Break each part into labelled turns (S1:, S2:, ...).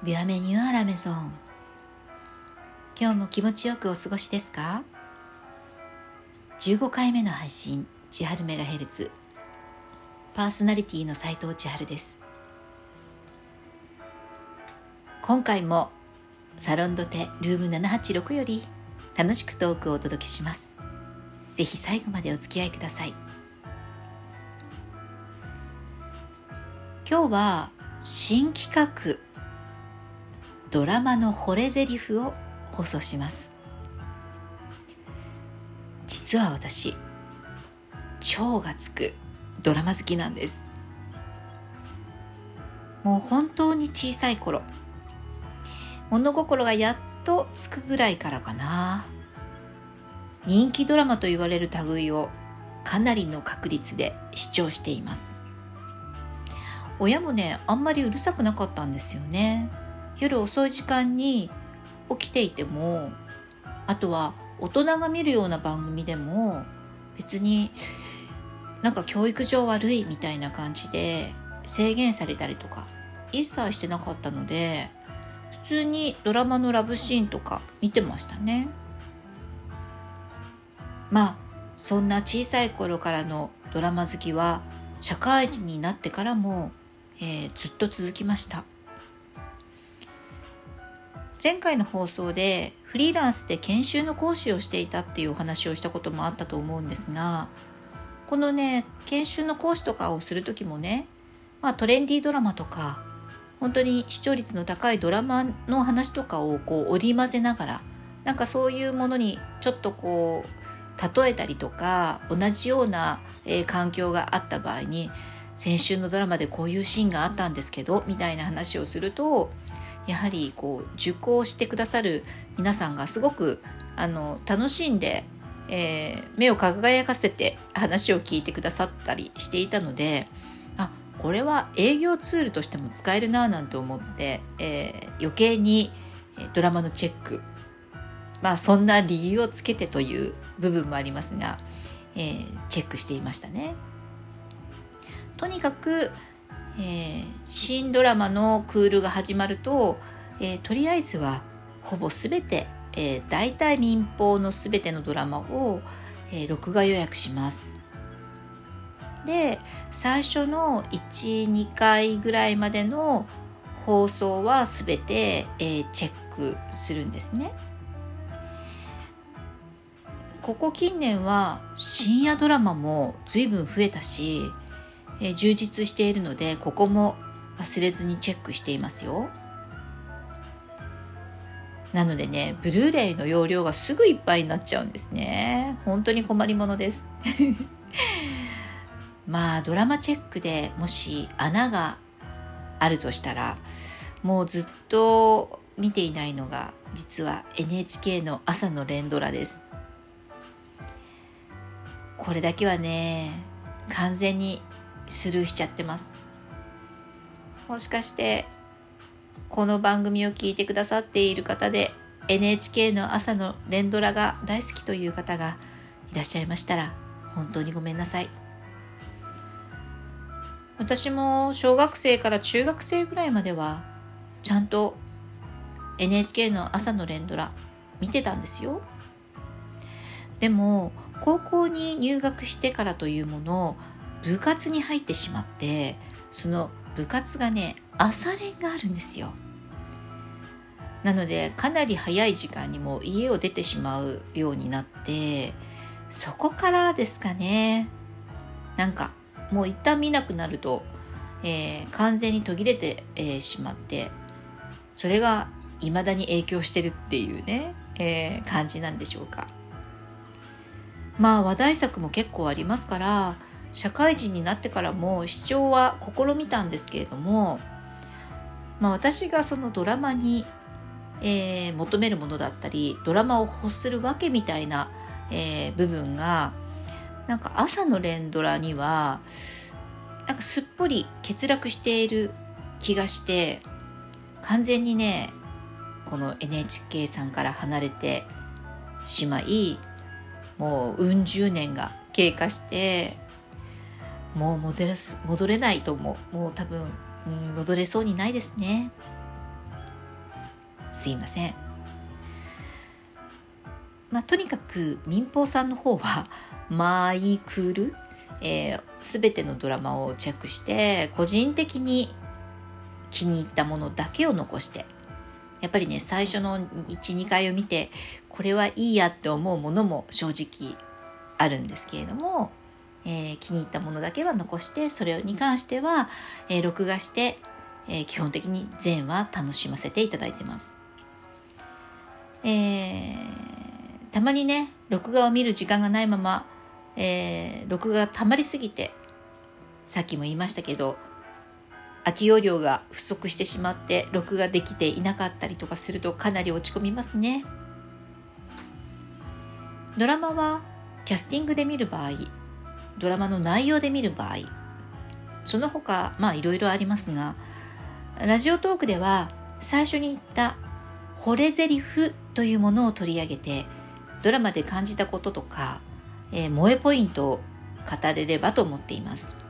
S1: ビアメニューアラメゾン。今日も気持ちよくお過ごしですか？15回目の配信千春メガヘルツ。パーソナリティの斉藤千春です。今回もサロンドテルーム786より楽しくトークをお届けします。ぜひ最後までお付き合いください。今日は新企画ドラマの惚れ台詞を放送します。実は私超がつくドラマ好きなんです。もう本当に小さい頃物心がやっとつくぐらいからかな。人気ドラマと言われる類をかなりの確率で視聴しています。親もねあんまりうるさくなかったんですよね。夜遅い時間に起きていてもあとは大人が見るような番組でも別になんか教育上悪いみたいな感じで制限されたりとか一切してなかったので普通にドラマのラブシーンとか見てましたね。まあそんな小さい頃からのドラマ好きは社会人になってからも、えー、ずっと続きました。前回の放送でフリーランスで研修の講師をしていたっていうお話をしたこともあったと思うんですがこのね研修の講師とかをする時もね、まあ、トレンディードラマとか本当に視聴率の高いドラマの話とかをこう織り交ぜながらなんかそういうものにちょっとこう例えたりとか同じような、えー、環境があった場合に先週のドラマでこういうシーンがあったんですけどみたいな話をするとやはりこう受講してくださる皆さんがすごくあの楽しんで、えー、目を輝かせて話を聞いてくださったりしていたのであこれは営業ツールとしても使えるななんて思って、えー、余計にドラマのチェックまあそんな理由をつけてという部分もありますが、えー、チェックしていましたね。とにかくえー、新ドラマのクールが始まると、えー、とりあえずはほぼ全て、えー、大体民放の全てのドラマを、えー、録画予約します。で最初の12回ぐらいまでの放送は全て、えー、チェックするんですね。ここ近年は深夜ドラマも随分増えたしえ、充実しているのでここも忘れずにチェックしていますよ。なのでねブルーレイの容量がすぐいっぱいになっちゃうんですね。本当に困りものです。まあドラマチェックでもし穴があるとしたらもうずっと見ていないのが実は NHK の朝の連ドラです。これだけはね完全にスルーしちゃってます。もしかしてこの番組を聞いてくださっている方で NHK の朝の連ドラが大好きという方がいらっしゃいましたら本当にごめんなさい。私も小学生から中学生ぐらいまではちゃんと NHK の朝の連ドラ見てたんですよ。でも高校に入学してからというものを部活に入ってしまってその部活がね朝練があるんですよ。なのでかなり早い時間にも家を出てしまうようになってそこからですかね。なんかもう一旦見なくなると、えー、完全に途切れて、えー、しまってそれが未だに影響してるっていうね、えー、感じなんでしょうか。まあ話題作も結構ありますから社会人になってからも視聴は試みたんですけれども、まあ、私がそのドラマに、えー、求めるものだったりドラマを欲するわけみたいな、えー、部分がなんか朝の連ドラにはなんかすっぽり欠落している気がして完全にねこの NHK さんから離れてしまいもううん十年が経過してもう戻れ戻れないと思うもう多分、うん、戻れそうにないですねすいません。まあ、とにかく民放さんの方は マイクール、えー、全てのドラマをチェックして個人的に気に入ったものだけを残してやっぱりね最初の12回を見てこれはいいやって思うものも正直あるんですけれども、えー、気に入ったものだけは残してそれに関しては、えー、録画して、えー、基本的に全話楽しませていただいてます。えたまにね録画を見る時間がないまま、え録画がたまりすぎてさっきも言いましたけど空き容量が不足してしまって録画できていなかったりとかするとかなり落ち込みますね。ドラマはキャスティングで見る場合ドラマの内容で見る場合その他まあいろいろありますがラジオトークでは最初に言った「惚れ台詞」というものを取り上げてドラマで感じたこととか、えー、萌えポイントを語れればと思っています。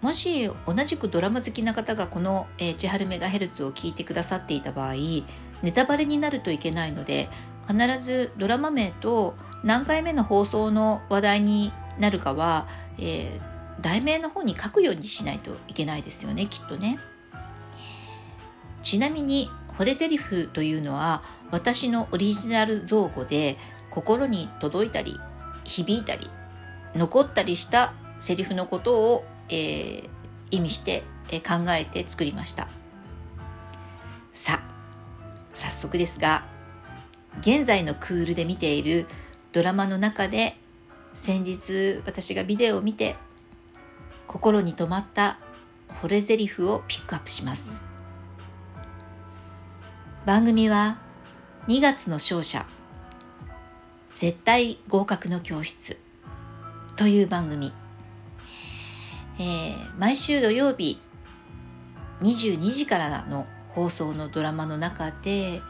S1: もし同じくドラマ好きな方がこの、えー、千春メガヘルツを聞いてくださっていた場合ネタバレになるといけないので必ずドラマ名と何回目の放送の話題になるかは、えー、題名の方に書くようにしないといけないですよねきっとね。ちなみに惚れ台詞というのは私のオリジナル造語で心に届いたり響いたり残ったりしたセリフのことを、えー、意味して、え、考えて作りましたさあ早速ですが現在のクールで見ているドラマの中で先日私がビデオを見て心に留まった惚れ台詞をピックアップします。番組は2月の勝者絶対合格の教室という番組、えー、毎週土曜日22時からの放送のドラマの中で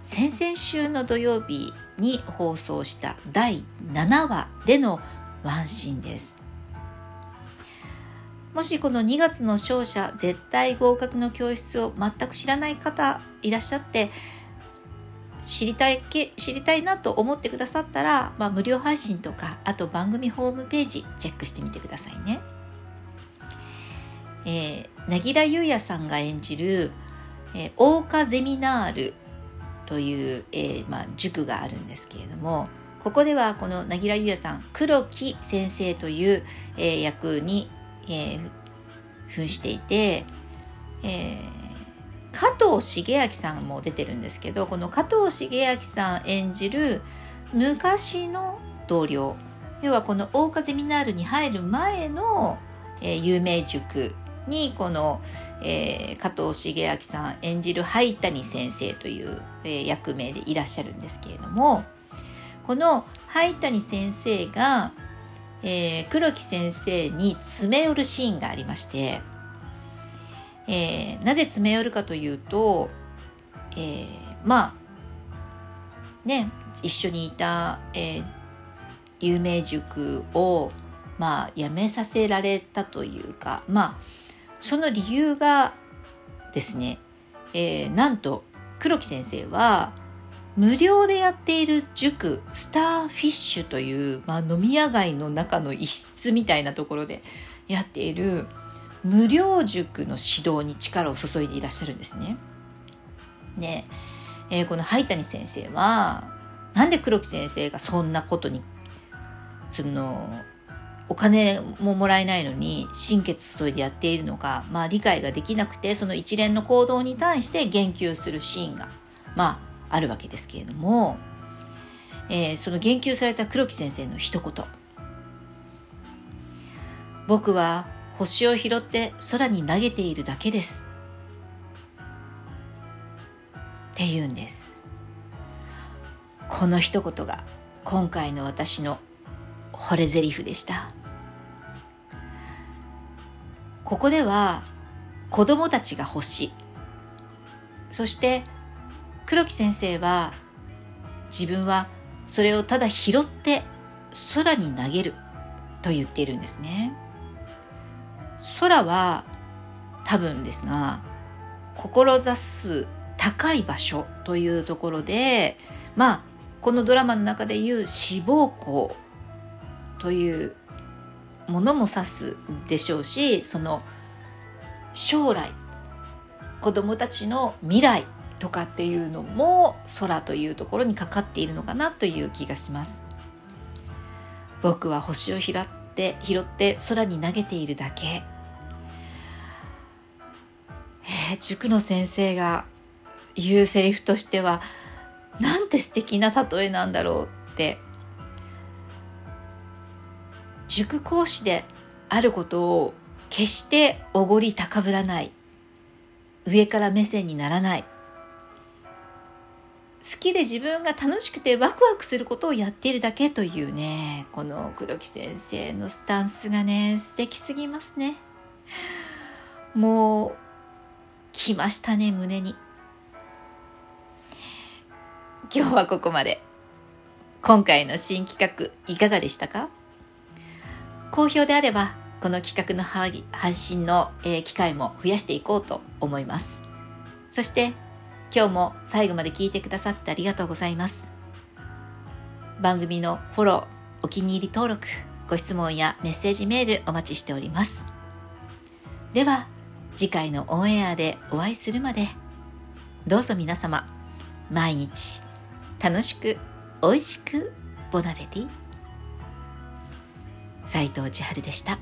S1: 先々週の土曜日に放送した第7話でのワンシーンですもしこの2月の勝者絶対合格の教室を全く知らない方いらっしゃって知りたいけ知りたいなと思ってくださったら、まあ、無料配信とかあと番組ホームページチェックしてみてくださいね。えー、凪良優也さんが演じる、えー、桜花ゼミナールという、えーまあ、塾があるんですけれどもここではこの凪良優也さん黒木先生という、えー、役に、えー、扮していて、え、加藤茂明さんも出てるんですけどこの加藤茂明さん演じる昔の同僚要はこの大風ミナールに入る前の、え、有名塾にこの、えー、加藤茂明さん演じる灰谷先生という、えー、役名でいらっしゃるんですけれどもこの灰谷先生が、えー、黒木先生に詰め寄るシーンがありまして、えー、なぜ詰め寄るかというと、えー、まあね一緒にいた、えー、有名塾をまあ辞めさせられたというかまあその理由がですね、えー、なんと黒木先生は無料でやっている塾スターフィッシュという、まあ、飲み屋街の中の一室みたいなところでやっている無料塾の指導に力を注いでいらっしゃるんですね。で、えー、この灰谷先生はなんで黒木先生がそんなことにそのお金ももらえないのに心血注いでやっているのか、まあ、理解ができなくてその一連の行動に対して言及するシーンが、まあ、あるわけですけれども、えー、その言及された黒木先生の一言「僕は星を拾って空に投げているだけです」って言うんです。この一言が今回の私の惚れ台詞でした。ここでは子供たちが欲しい。そして黒木先生は自分はそれをただ拾って空に投げると言っているんですね。空は多分ですが志す高い場所というところでまあこのドラマの中でいう志望校というものも指すでしょうしその将来子供たちの未来とかっていうのも空というところにかかっているのかなという気がします。僕は星を拾って拾って空に投げているだけ。えー、塾の先生が言うセリフとしてはなんて素敵な例えなんだろうって塾講師であることを決しておごり高ぶらない。上から目線にならない。好きで自分が楽しくてワクワクすることをやっているだけというねこの黒木先生のスタンスがね素敵すぎますね。もう来ましたね胸に。今日はここまで。今回の新企画いかがでしたか？好評であればこの企画の配信の、え機会も増やしていこうと思います。そして今日も最後まで聞いてくださってありがとうございます。番組のフォローお気に入り登録ご質問やメッセージメールお待ちしております。では次回のオンエアでお会いするまでどうぞ皆様毎日楽しく美味しくボナベティ斉藤千春でした。